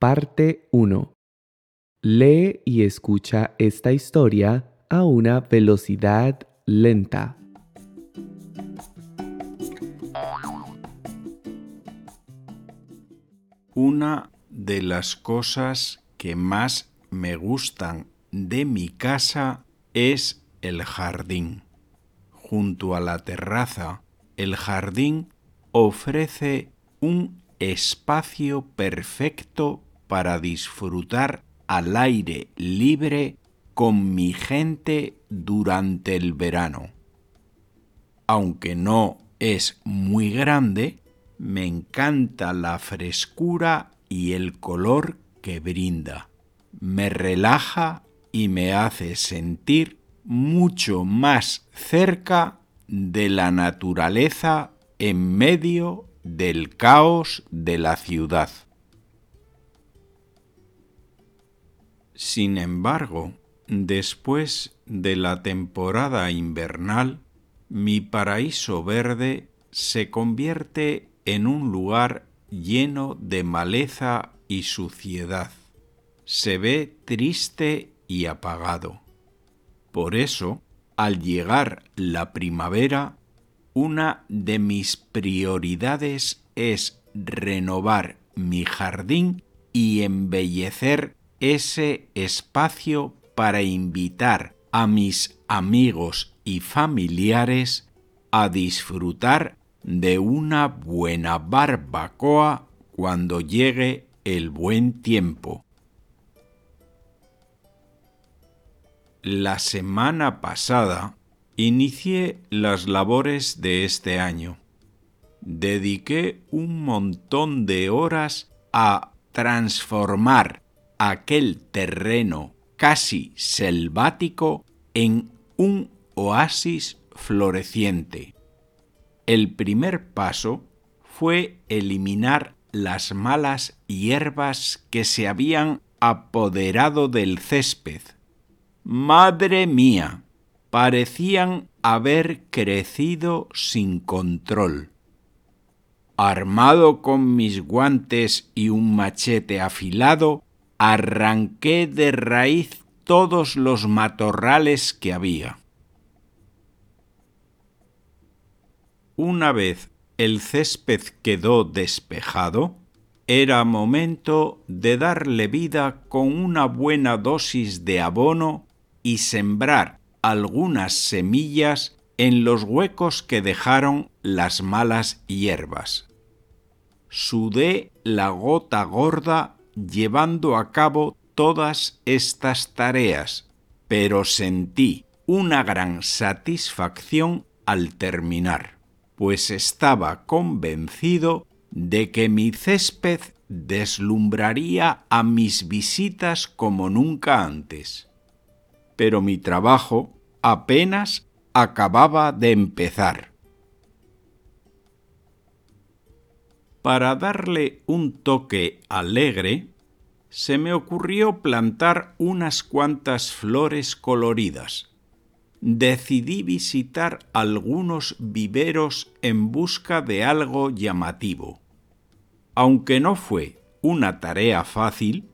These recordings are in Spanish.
Parte 1. Lee y escucha esta historia a una velocidad lenta. Una de las cosas que más me gustan de mi casa es el jardín. Junto a la terraza, el jardín ofrece un espacio perfecto para disfrutar al aire libre con mi gente durante el verano. Aunque no es muy grande, me encanta la frescura y el color que brinda. Me relaja y me hace sentir mucho más cerca de la naturaleza en medio del caos de la ciudad. Sin embargo, después de la temporada invernal, mi paraíso verde se convierte en un lugar lleno de maleza y suciedad. Se ve triste y apagado. Por eso, al llegar la primavera, una de mis prioridades es renovar mi jardín y embellecer ese espacio para invitar a mis amigos y familiares a disfrutar de una buena barbacoa cuando llegue el buen tiempo. La semana pasada inicié las labores de este año. Dediqué un montón de horas a transformar aquel terreno casi selvático en un oasis floreciente. El primer paso fue eliminar las malas hierbas que se habían apoderado del césped. Madre mía, parecían haber crecido sin control. Armado con mis guantes y un machete afilado, arranqué de raíz todos los matorrales que había. Una vez el césped quedó despejado, era momento de darle vida con una buena dosis de abono y sembrar algunas semillas en los huecos que dejaron las malas hierbas. Sudé la gota gorda llevando a cabo todas estas tareas, pero sentí una gran satisfacción al terminar, pues estaba convencido de que mi césped deslumbraría a mis visitas como nunca antes. Pero mi trabajo apenas acababa de empezar. Para darle un toque alegre, se me ocurrió plantar unas cuantas flores coloridas. Decidí visitar algunos viveros en busca de algo llamativo. Aunque no fue una tarea fácil,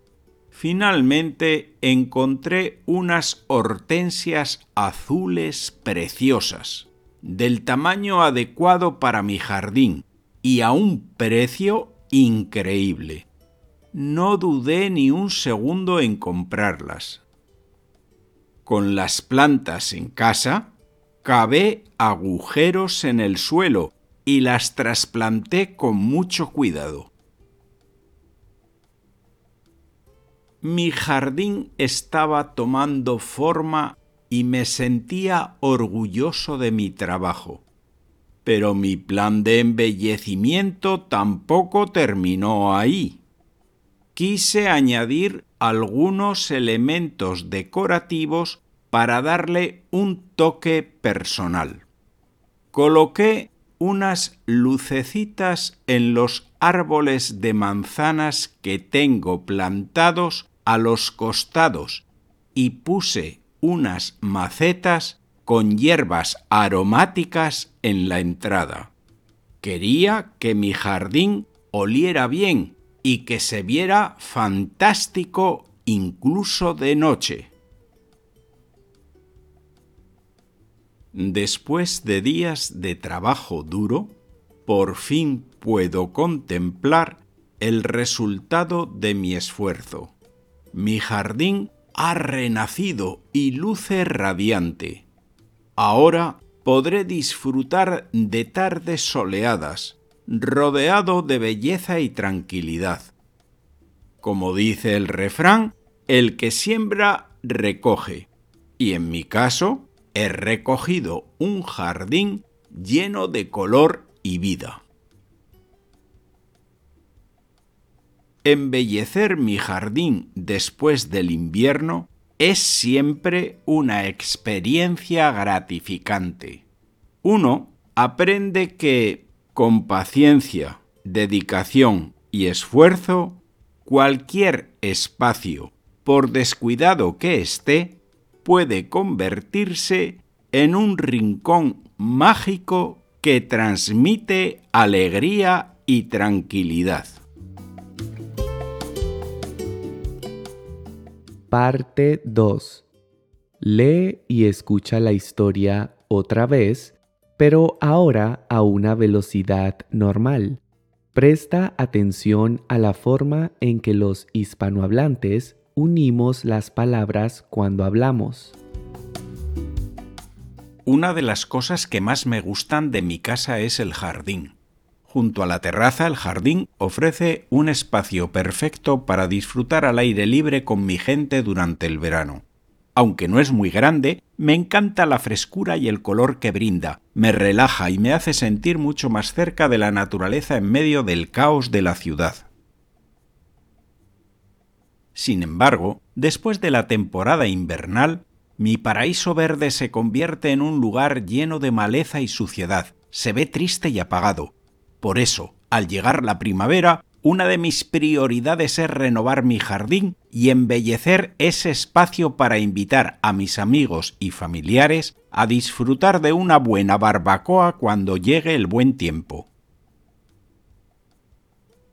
finalmente encontré unas hortensias azules preciosas, del tamaño adecuado para mi jardín, y a un precio increíble. No dudé ni un segundo en comprarlas. Con las plantas en casa, cavé agujeros en el suelo y las trasplanté con mucho cuidado. Mi jardín estaba tomando forma y me sentía orgulloso de mi trabajo pero mi plan de embellecimiento tampoco terminó ahí. Quise añadir algunos elementos decorativos para darle un toque personal. Coloqué unas lucecitas en los árboles de manzanas que tengo plantados a los costados y puse unas macetas con hierbas aromáticas en la entrada. Quería que mi jardín oliera bien y que se viera fantástico incluso de noche. Después de días de trabajo duro, por fin puedo contemplar el resultado de mi esfuerzo. Mi jardín ha renacido y luce radiante. Ahora podré disfrutar de tardes soleadas, rodeado de belleza y tranquilidad. Como dice el refrán, el que siembra recoge, y en mi caso he recogido un jardín lleno de color y vida. Embellecer mi jardín después del invierno es siempre una experiencia gratificante. Uno aprende que, con paciencia, dedicación y esfuerzo, cualquier espacio, por descuidado que esté, puede convertirse en un rincón mágico que transmite alegría y tranquilidad. Parte 2. Lee y escucha la historia otra vez, pero ahora a una velocidad normal. Presta atención a la forma en que los hispanohablantes unimos las palabras cuando hablamos. Una de las cosas que más me gustan de mi casa es el jardín. Junto a la terraza, el jardín ofrece un espacio perfecto para disfrutar al aire libre con mi gente durante el verano. Aunque no es muy grande, me encanta la frescura y el color que brinda, me relaja y me hace sentir mucho más cerca de la naturaleza en medio del caos de la ciudad. Sin embargo, después de la temporada invernal, mi paraíso verde se convierte en un lugar lleno de maleza y suciedad, se ve triste y apagado, por eso, al llegar la primavera, una de mis prioridades es renovar mi jardín y embellecer ese espacio para invitar a mis amigos y familiares a disfrutar de una buena barbacoa cuando llegue el buen tiempo.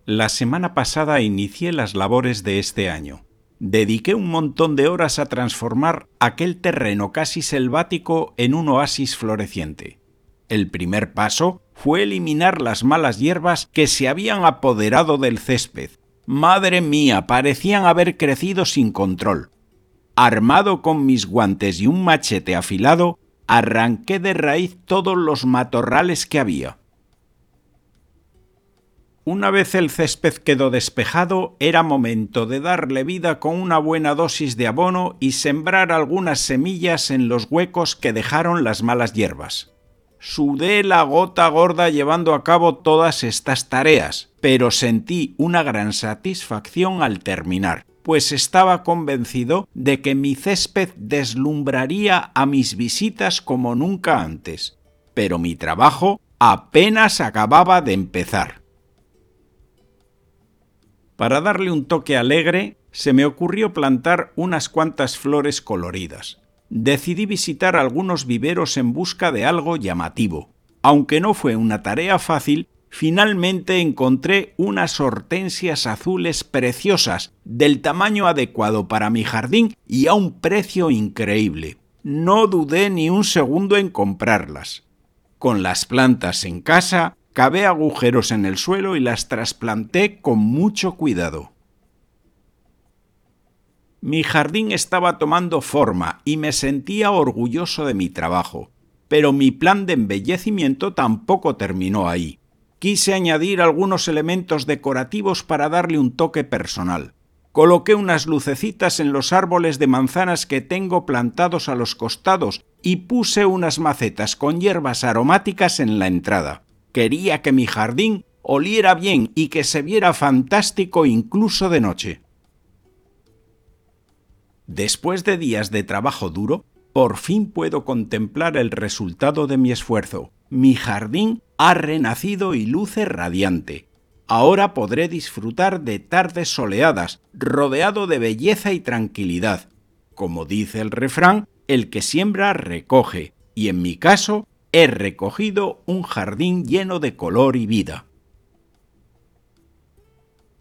La semana pasada inicié las labores de este año. Dediqué un montón de horas a transformar aquel terreno casi selvático en un oasis floreciente. El primer paso fue eliminar las malas hierbas que se habían apoderado del césped. Madre mía, parecían haber crecido sin control. Armado con mis guantes y un machete afilado, arranqué de raíz todos los matorrales que había. Una vez el césped quedó despejado, era momento de darle vida con una buena dosis de abono y sembrar algunas semillas en los huecos que dejaron las malas hierbas. Sudé la gota gorda llevando a cabo todas estas tareas, pero sentí una gran satisfacción al terminar, pues estaba convencido de que mi césped deslumbraría a mis visitas como nunca antes. Pero mi trabajo apenas acababa de empezar. Para darle un toque alegre, se me ocurrió plantar unas cuantas flores coloridas decidí visitar algunos viveros en busca de algo llamativo. Aunque no fue una tarea fácil, finalmente encontré unas hortensias azules preciosas, del tamaño adecuado para mi jardín y a un precio increíble. No dudé ni un segundo en comprarlas. Con las plantas en casa, cavé agujeros en el suelo y las trasplanté con mucho cuidado. Mi jardín estaba tomando forma y me sentía orgulloso de mi trabajo, pero mi plan de embellecimiento tampoco terminó ahí. Quise añadir algunos elementos decorativos para darle un toque personal. Coloqué unas lucecitas en los árboles de manzanas que tengo plantados a los costados y puse unas macetas con hierbas aromáticas en la entrada. Quería que mi jardín oliera bien y que se viera fantástico incluso de noche. Después de días de trabajo duro, por fin puedo contemplar el resultado de mi esfuerzo. Mi jardín ha renacido y luce radiante. Ahora podré disfrutar de tardes soleadas, rodeado de belleza y tranquilidad. Como dice el refrán, el que siembra recoge, y en mi caso he recogido un jardín lleno de color y vida.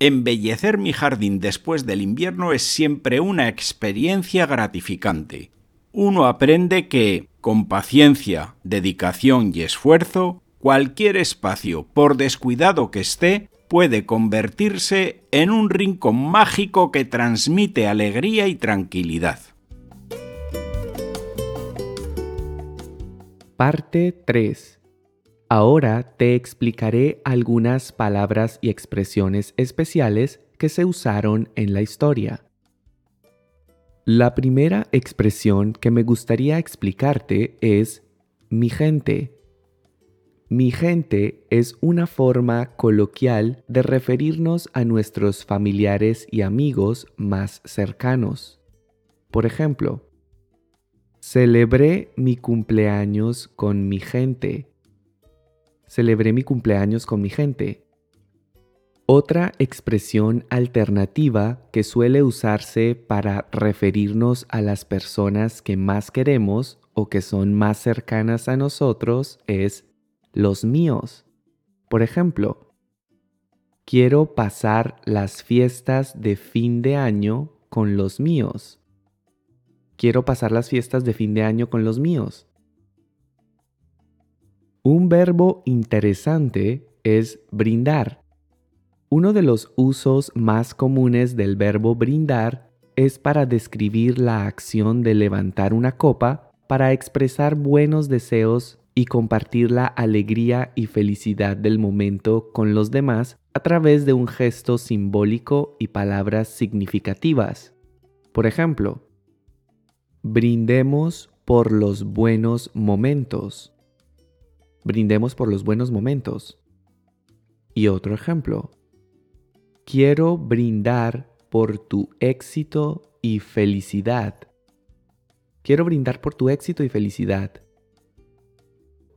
Embellecer mi jardín después del invierno es siempre una experiencia gratificante. Uno aprende que, con paciencia, dedicación y esfuerzo, cualquier espacio, por descuidado que esté, puede convertirse en un rincón mágico que transmite alegría y tranquilidad. Parte 3. Ahora te explicaré algunas palabras y expresiones especiales que se usaron en la historia. La primera expresión que me gustaría explicarte es mi gente. Mi gente es una forma coloquial de referirnos a nuestros familiares y amigos más cercanos. Por ejemplo, celebré mi cumpleaños con mi gente. Celebré mi cumpleaños con mi gente. Otra expresión alternativa que suele usarse para referirnos a las personas que más queremos o que son más cercanas a nosotros es los míos. Por ejemplo, quiero pasar las fiestas de fin de año con los míos. Quiero pasar las fiestas de fin de año con los míos. Un verbo interesante es brindar. Uno de los usos más comunes del verbo brindar es para describir la acción de levantar una copa para expresar buenos deseos y compartir la alegría y felicidad del momento con los demás a través de un gesto simbólico y palabras significativas. Por ejemplo, brindemos por los buenos momentos. Brindemos por los buenos momentos. Y otro ejemplo, Quiero brindar por tu éxito y felicidad. Quiero brindar por tu éxito y felicidad.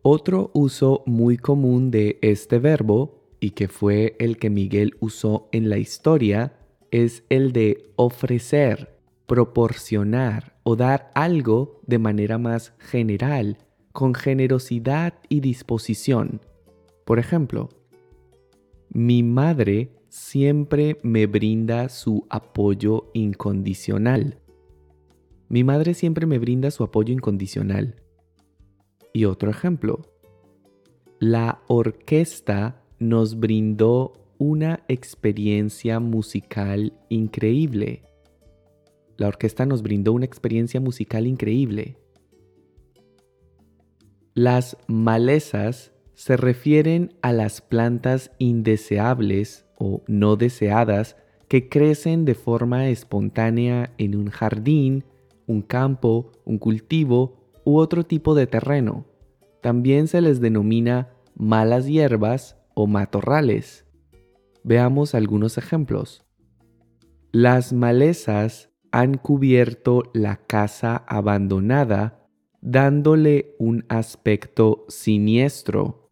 Otro uso muy común de este verbo, y que fue el que Miguel usó en la historia, es el de ofrecer, proporcionar o dar algo de manera más general, con generosidad y disposición. Por ejemplo, mi madre siempre me brinda su apoyo incondicional. Mi madre siempre me brinda su apoyo incondicional. Y otro ejemplo. La orquesta nos brindó una experiencia musical increíble. La orquesta nos brindó una experiencia musical increíble. Las malezas se refieren a las plantas indeseables o no deseadas que crecen de forma espontánea en un jardín, un campo, un cultivo u otro tipo de terreno. También se les denomina malas hierbas o matorrales. Veamos algunos ejemplos. Las malezas han cubierto la casa abandonada dándole un aspecto siniestro.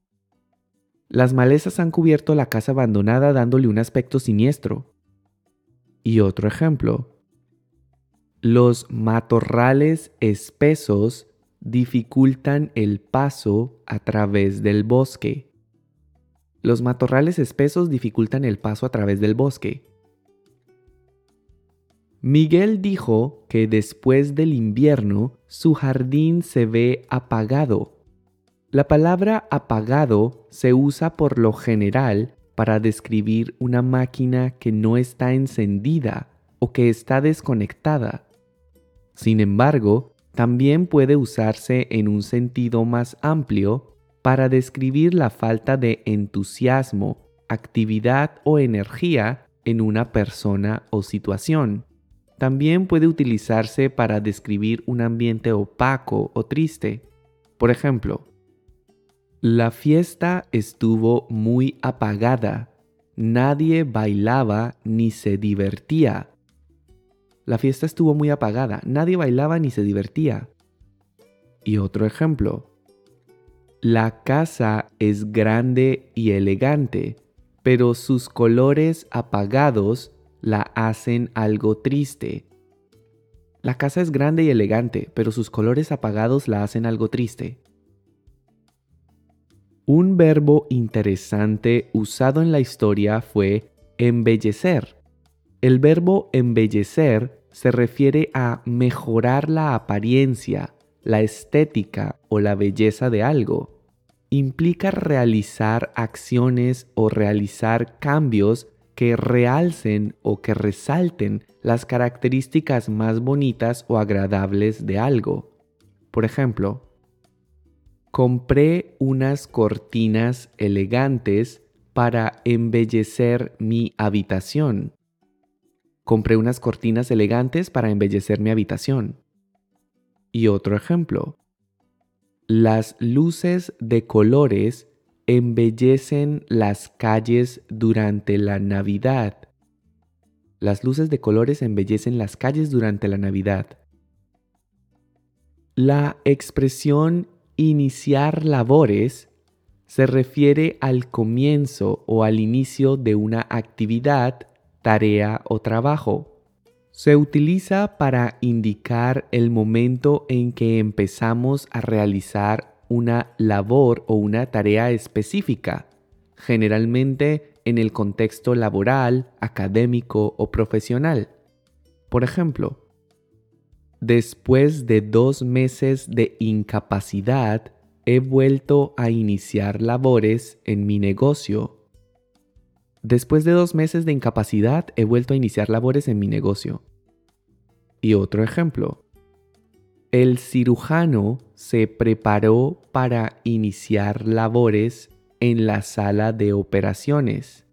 Las malezas han cubierto la casa abandonada dándole un aspecto siniestro. Y otro ejemplo. Los matorrales espesos dificultan el paso a través del bosque. Los matorrales espesos dificultan el paso a través del bosque. Miguel dijo que después del invierno su jardín se ve apagado la palabra apagado se usa por lo general para describir una máquina que no está encendida o que está desconectada. Sin embargo, también puede usarse en un sentido más amplio para describir la falta de entusiasmo, actividad o energía en una persona o situación. También puede utilizarse para describir un ambiente opaco o triste. Por ejemplo, la fiesta estuvo muy apagada. Nadie bailaba ni se divertía. La fiesta estuvo muy apagada. Nadie bailaba ni se divertía. Y otro ejemplo. La casa es grande y elegante, pero sus colores apagados la hacen algo triste. La casa es grande y elegante, pero sus colores apagados la hacen algo triste. Un verbo interesante usado en la historia fue embellecer. El verbo embellecer se refiere a mejorar la apariencia, la estética o la belleza de algo. Implica realizar acciones o realizar cambios que realcen o que resalten las características más bonitas o agradables de algo. Por ejemplo, compré unas cortinas elegantes para embellecer mi habitación. Compré unas cortinas elegantes para embellecer mi habitación. Y otro ejemplo. Las luces de colores embellecen las calles durante la Navidad. Las luces de colores embellecen las calles durante la Navidad. La expresión iniciar labores se refiere al comienzo o al inicio de una actividad, tarea o trabajo. Se utiliza para indicar el momento en que empezamos a realizar una labor o una tarea específica, generalmente en el contexto laboral, académico o profesional. Por ejemplo, después de dos meses de incapacidad, he vuelto a iniciar labores en mi negocio. Después de dos meses de incapacidad, he vuelto a iniciar labores en mi negocio. Y otro ejemplo. El cirujano se preparó para iniciar labores en la sala de operaciones.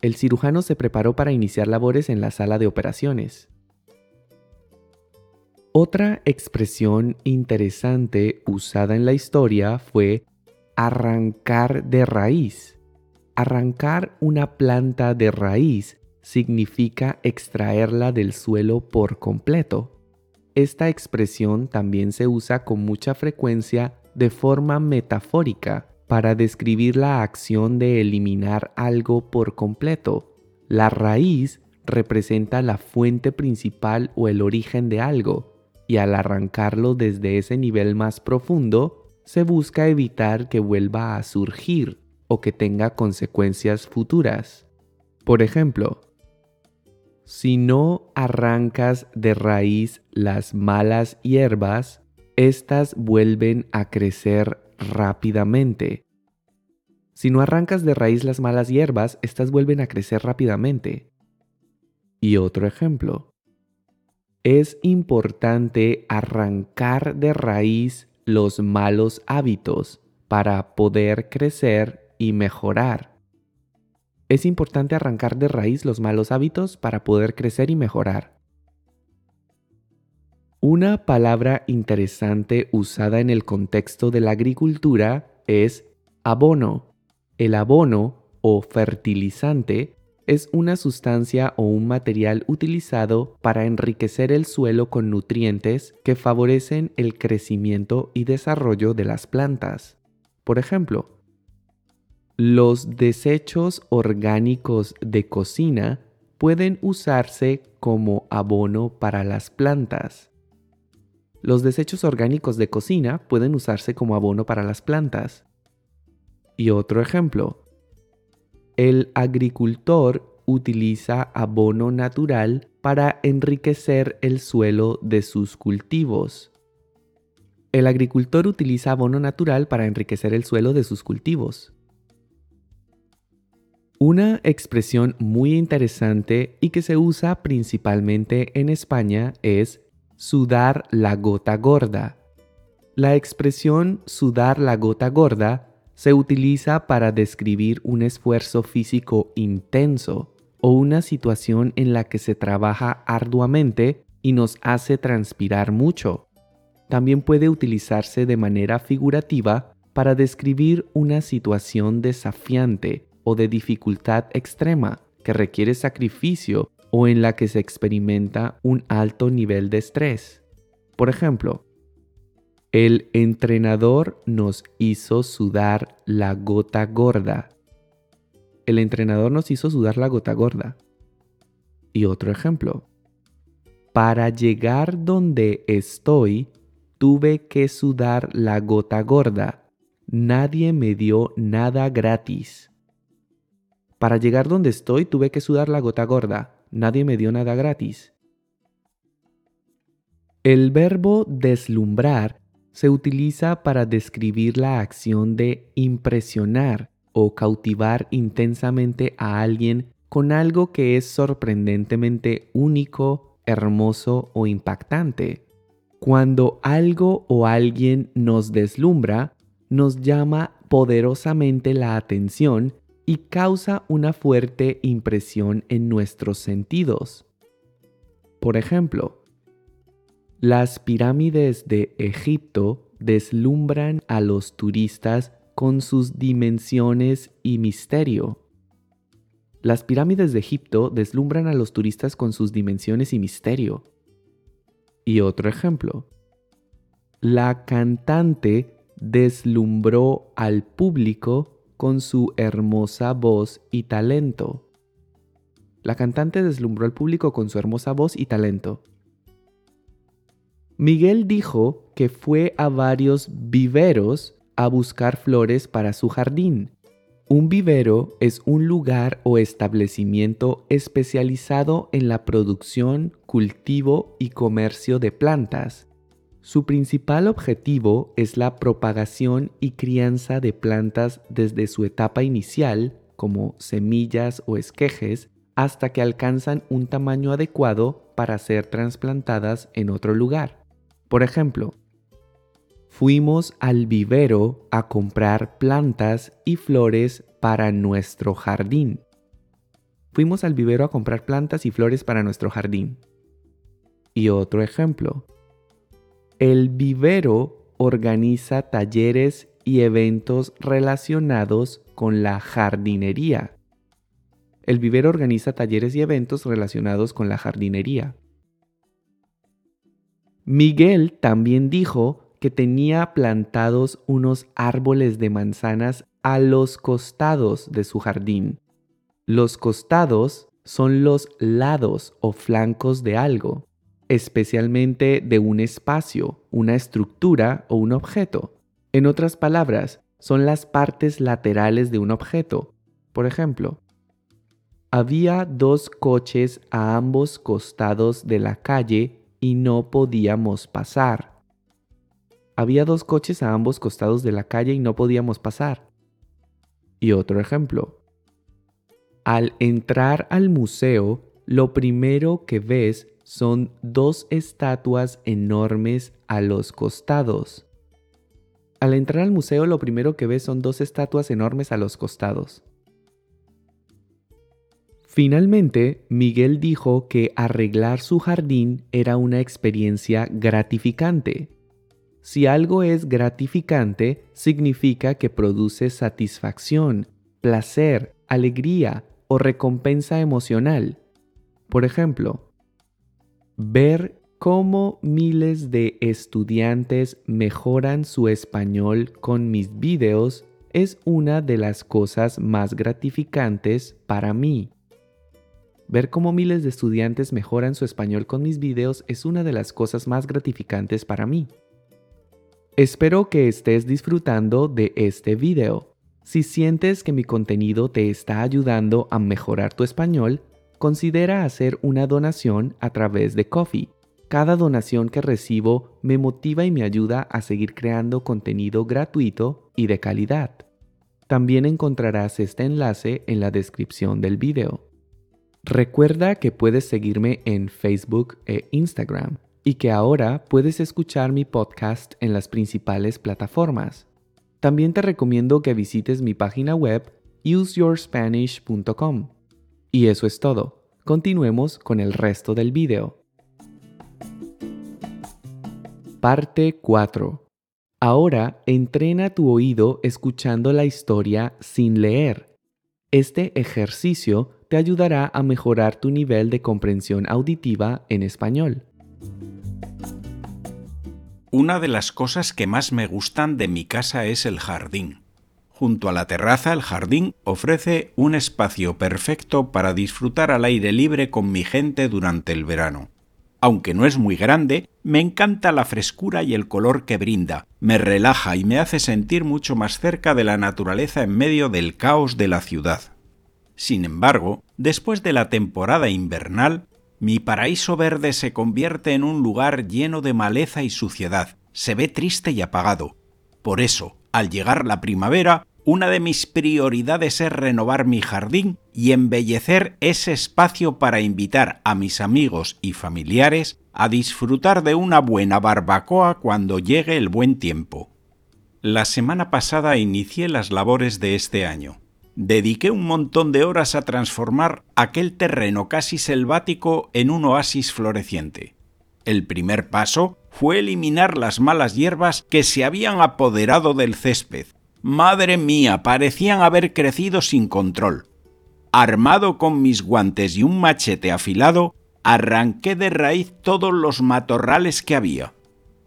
El cirujano se preparó para iniciar labores en la sala de operaciones. Otra expresión interesante usada en la historia fue arrancar de raíz. Arrancar una planta de raíz significa extraerla del suelo por completo. Esta expresión también se usa con mucha frecuencia de forma metafórica para describir la acción de eliminar algo por completo. La raíz representa la fuente principal o el origen de algo y al arrancarlo desde ese nivel más profundo, se busca evitar que vuelva a surgir o que tenga consecuencias futuras. Por ejemplo, si no arrancas de raíz las malas hierbas, éstas vuelven a crecer rápidamente. Si no arrancas de raíz las malas hierbas, éstas vuelven a crecer rápidamente. Y otro ejemplo es importante arrancar de raíz los malos hábitos para poder crecer y mejorar. Es importante arrancar de raíz los malos hábitos para poder crecer y mejorar. Una palabra interesante usada en el contexto de la agricultura es abono. El abono o fertilizante es una sustancia o un material utilizado para enriquecer el suelo con nutrientes que favorecen el crecimiento y desarrollo de las plantas. Por ejemplo, los desechos orgánicos de cocina pueden usarse como abono para las plantas. Los desechos orgánicos de cocina pueden usarse como abono para las plantas. Y otro ejemplo, el agricultor utiliza abono natural para enriquecer el suelo de sus cultivos. El agricultor utiliza abono natural para enriquecer el suelo de sus cultivos. Una expresión muy interesante y que se usa principalmente en España es sudar la gota gorda. La expresión sudar la gota gorda se utiliza para describir un esfuerzo físico intenso o una situación en la que se trabaja arduamente y nos hace transpirar mucho. También puede utilizarse de manera figurativa para describir una situación desafiante o de dificultad extrema que requiere sacrificio o en la que se experimenta un alto nivel de estrés. Por ejemplo, el entrenador nos hizo sudar la gota gorda. El entrenador nos hizo sudar la gota gorda. Y otro ejemplo. Para llegar donde estoy, tuve que sudar la gota gorda. Nadie me dio nada gratis. Para llegar donde estoy tuve que sudar la gota gorda. Nadie me dio nada gratis. El verbo deslumbrar se utiliza para describir la acción de impresionar o cautivar intensamente a alguien con algo que es sorprendentemente único, hermoso o impactante. Cuando algo o alguien nos deslumbra, nos llama poderosamente la atención y causa una fuerte impresión en nuestros sentidos. Por ejemplo, las pirámides de Egipto deslumbran a los turistas con sus dimensiones y misterio. Las pirámides de Egipto deslumbran a los turistas con sus dimensiones y misterio. Y otro ejemplo. La cantante deslumbró al público con su hermosa voz y talento. La cantante deslumbró al público con su hermosa voz y talento. Miguel dijo que fue a varios viveros a buscar flores para su jardín. Un vivero es un lugar o establecimiento especializado en la producción, cultivo y comercio de plantas. Su principal objetivo es la propagación y crianza de plantas desde su etapa inicial, como semillas o esquejes, hasta que alcanzan un tamaño adecuado para ser trasplantadas en otro lugar. Por ejemplo, fuimos al vivero a comprar plantas y flores para nuestro jardín. Fuimos al vivero a comprar plantas y flores para nuestro jardín. Y otro ejemplo. El vivero organiza talleres y eventos relacionados con la jardinería. El vivero organiza talleres y eventos relacionados con la jardinería. Miguel también dijo que tenía plantados unos árboles de manzanas a los costados de su jardín. Los costados son los lados o flancos de algo, especialmente de un espacio, una estructura o un objeto. En otras palabras, son las partes laterales de un objeto. Por ejemplo, había dos coches a ambos costados de la calle y no podíamos pasar. Había dos coches a ambos costados de la calle y no podíamos pasar. Y otro ejemplo. Al entrar al museo, lo primero que ves son dos estatuas enormes a los costados. Al entrar al museo, lo primero que ves son dos estatuas enormes a los costados. Finalmente, Miguel dijo que arreglar su jardín era una experiencia gratificante. Si algo es gratificante, significa que produce satisfacción, placer, alegría o recompensa emocional. Por ejemplo, ver cómo miles de estudiantes mejoran su español con mis videos es una de las cosas más gratificantes para mí. Ver cómo miles de estudiantes mejoran su español con mis videos es una de las cosas más gratificantes para mí. Espero que estés disfrutando de este video. Si sientes que mi contenido te está ayudando a mejorar tu español, considera hacer una donación a través de Coffee. Cada donación que recibo me motiva y me ayuda a seguir creando contenido gratuito y de calidad. También encontrarás este enlace en la descripción del video. Recuerda que puedes seguirme en Facebook e Instagram y que ahora puedes escuchar mi podcast en las principales plataformas. También te recomiendo que visites mi página web useyourspanish.com. Y eso es todo. Continuemos con el resto del video. Parte 4. Ahora entrena tu oído escuchando la historia sin leer. Este ejercicio te ayudará a mejorar tu nivel de comprensión auditiva en español. Una de las cosas que más me gustan de mi casa es el jardín. Junto a la terraza, el jardín ofrece un espacio perfecto para disfrutar al aire libre con mi gente durante el verano. Aunque no es muy grande, me encanta la frescura y el color que brinda, me relaja y me hace sentir mucho más cerca de la naturaleza en medio del caos de la ciudad. Sin embargo, después de la temporada invernal, mi paraíso verde se convierte en un lugar lleno de maleza y suciedad. Se ve triste y apagado. Por eso, al llegar la primavera, una de mis prioridades es renovar mi jardín y embellecer ese espacio para invitar a mis amigos y familiares a disfrutar de una buena barbacoa cuando llegue el buen tiempo. La semana pasada inicié las labores de este año. Dediqué un montón de horas a transformar aquel terreno casi selvático en un oasis floreciente. El primer paso fue eliminar las malas hierbas que se habían apoderado del césped. Madre mía, parecían haber crecido sin control. Armado con mis guantes y un machete afilado, arranqué de raíz todos los matorrales que había.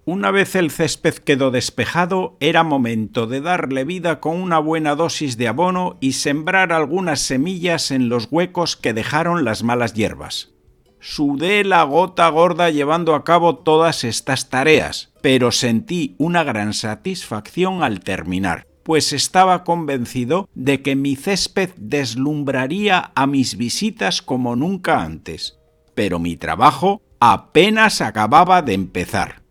Una vez el césped quedó despejado, era momento de darle vida con una buena dosis de abono y sembrar algunas semillas en los huecos que dejaron las malas hierbas. Sudé la gota gorda llevando a cabo todas estas tareas, pero sentí una gran satisfacción al terminar, pues estaba convencido de que mi césped deslumbraría a mis visitas como nunca antes. Pero mi trabajo apenas acababa de empezar.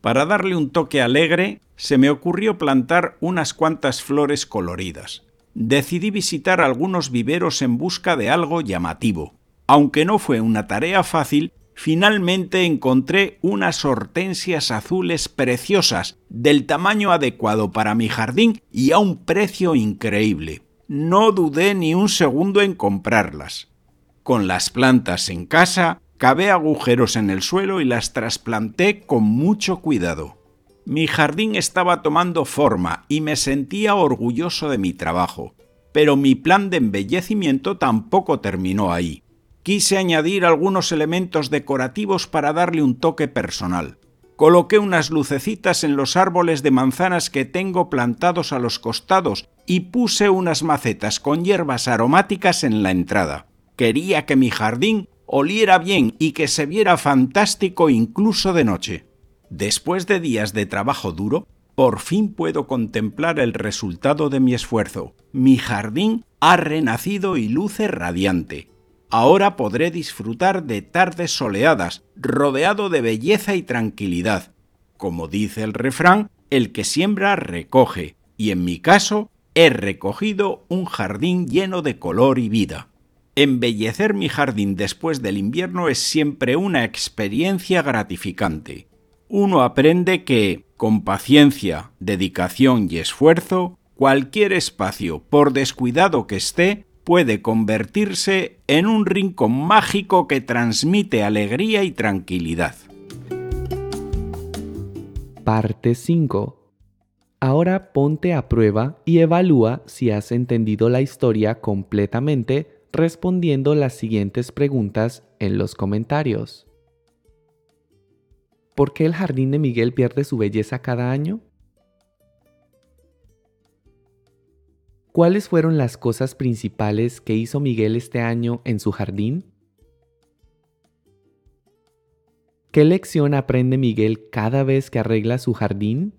Para darle un toque alegre, se me ocurrió plantar unas cuantas flores coloridas. Decidí visitar algunos viveros en busca de algo llamativo. Aunque no fue una tarea fácil, finalmente encontré unas hortensias azules preciosas, del tamaño adecuado para mi jardín y a un precio increíble. No dudé ni un segundo en comprarlas. Con las plantas en casa, Cavé agujeros en el suelo y las trasplanté con mucho cuidado. Mi jardín estaba tomando forma y me sentía orgulloso de mi trabajo, pero mi plan de embellecimiento tampoco terminó ahí. Quise añadir algunos elementos decorativos para darle un toque personal. Coloqué unas lucecitas en los árboles de manzanas que tengo plantados a los costados y puse unas macetas con hierbas aromáticas en la entrada. Quería que mi jardín oliera bien y que se viera fantástico incluso de noche. Después de días de trabajo duro, por fin puedo contemplar el resultado de mi esfuerzo. Mi jardín ha renacido y luce radiante. Ahora podré disfrutar de tardes soleadas, rodeado de belleza y tranquilidad. Como dice el refrán, el que siembra recoge, y en mi caso he recogido un jardín lleno de color y vida. Embellecer mi jardín después del invierno es siempre una experiencia gratificante. Uno aprende que, con paciencia, dedicación y esfuerzo, cualquier espacio, por descuidado que esté, puede convertirse en un rincón mágico que transmite alegría y tranquilidad. Parte 5. Ahora ponte a prueba y evalúa si has entendido la historia completamente respondiendo las siguientes preguntas en los comentarios. ¿Por qué el jardín de Miguel pierde su belleza cada año? ¿Cuáles fueron las cosas principales que hizo Miguel este año en su jardín? ¿Qué lección aprende Miguel cada vez que arregla su jardín?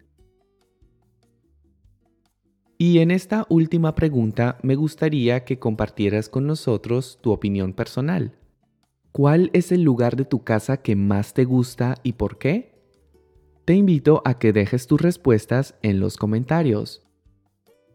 Y en esta última pregunta me gustaría que compartieras con nosotros tu opinión personal. ¿Cuál es el lugar de tu casa que más te gusta y por qué? Te invito a que dejes tus respuestas en los comentarios.